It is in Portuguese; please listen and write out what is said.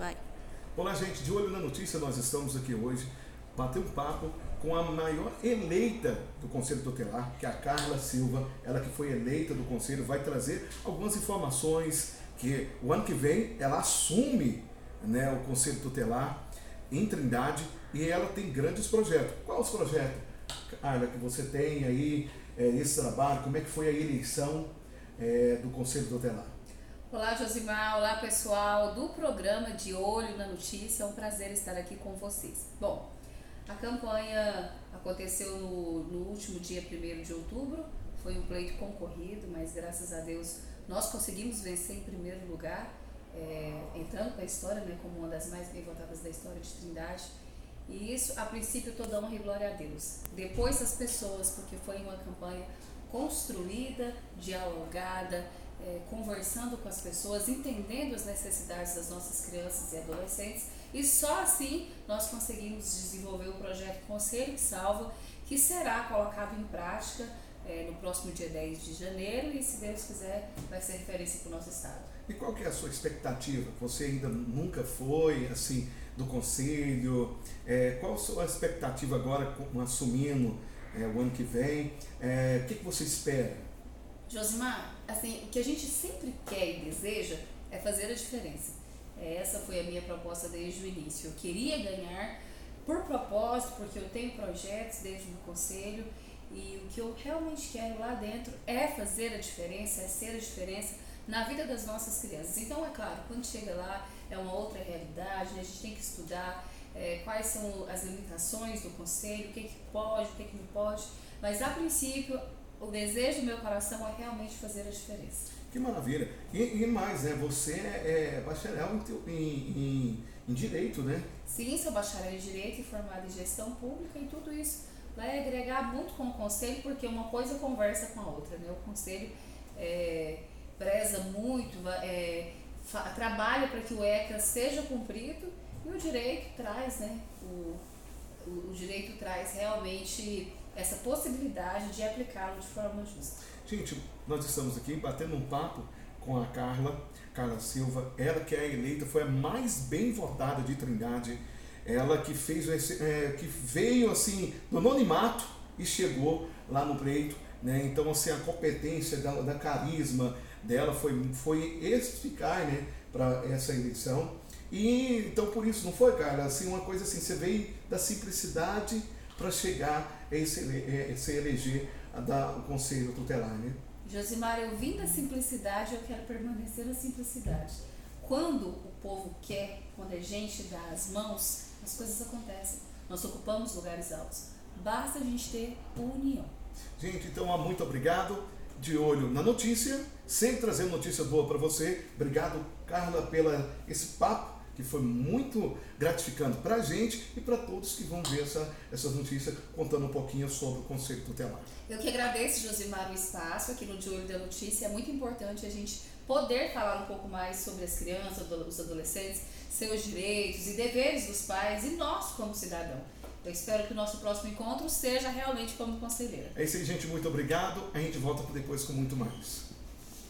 Vai. Olá, gente. De olho na notícia, nós estamos aqui hoje bater um papo com a maior eleita do Conselho Tutelar, que é a Carla Silva. Ela que foi eleita do Conselho vai trazer algumas informações que o ano que vem ela assume né, o Conselho Tutelar em Trindade e ela tem grandes projetos. Quais os projetos, Carla, que você tem aí, é, esse trabalho? Como é que foi a eleição é, do Conselho Tutelar? Olá, Josimar. Olá, pessoal do programa De Olho na Notícia. É um prazer estar aqui com vocês. Bom, a campanha aconteceu no, no último dia 1 de outubro. Foi um pleito concorrido, mas graças a Deus nós conseguimos vencer em primeiro lugar, é, entrando para a história né, como uma das mais bem votadas da história de Trindade. E isso, a princípio, toda honra e glória a Deus. Depois as pessoas, porque foi uma campanha construída, dialogada, é, conversando com as pessoas, entendendo as necessidades das nossas crianças e adolescentes, e só assim nós conseguimos desenvolver o projeto Conselho que Salva, que será colocado em prática é, no próximo dia 10 de janeiro e, se Deus quiser, vai ser referência para o nosso Estado. E qual que é a sua expectativa? Você ainda nunca foi assim do conselho? É, qual a sua expectativa agora assumindo é, o ano que vem? É, o que, que você espera? Josimar, assim, o que a gente sempre quer e deseja é fazer a diferença. É, essa foi a minha proposta desde o início. Eu queria ganhar por propósito, porque eu tenho projetos desde o conselho e o que eu realmente quero lá dentro é fazer a diferença, é ser a diferença na vida das nossas crianças. Então, é claro, quando chega lá é uma outra realidade, né? a gente tem que estudar é, quais são as limitações do conselho, o que, que pode, o que, que não pode, mas a princípio o desejo do meu coração é realmente fazer a diferença. Que maravilha. E, e mais, né? Você é, é bacharel em, em, em, Direito, né? Sim, sou bacharel em Direito e formada em Gestão Pública e tudo isso vai agregar muito com o Conselho, porque uma coisa conversa com a outra, né? O Conselho é, preza muito, é, trabalha para que o ECA seja cumprido e o Direito traz, né? O, o, o Direito traz realmente essa possibilidade de aplicá-lo de forma justa. Gente, nós estamos aqui batendo um papo com a Carla, Carla Silva, ela que é eleita, foi a mais bem votada de Trindade, ela que fez esse, é, que veio assim do anonimato e chegou lá no pleito, né? Então assim a competência da, da carisma dela foi foi eficaz, né, para essa eleição. E então por isso não foi, cara, assim uma coisa assim, você veio da simplicidade para chegar a se, eleger a dar o conselho tutelar, né? Josimar, eu vim da simplicidade, eu quero permanecer na simplicidade. Quando o povo quer, quando a gente dá as mãos, as coisas acontecem. Nós ocupamos lugares altos. Basta a gente ter união. Gente, então muito obrigado. De olho na notícia, sempre trazendo notícia boa para você. Obrigado, Carla, pela esse papo que foi muito gratificante para a gente e para todos que vão ver essa, essas notícias contando um pouquinho sobre o conceito tutelar. Eu que agradeço, Josimar, o espaço aqui no De Olho da Notícia. É muito importante a gente poder falar um pouco mais sobre as crianças, os adolescentes, seus direitos e deveres dos pais e nós como cidadão. Eu espero que o nosso próximo encontro seja realmente como conselheira. É isso aí, gente. Muito obrigado. A gente volta depois com muito mais.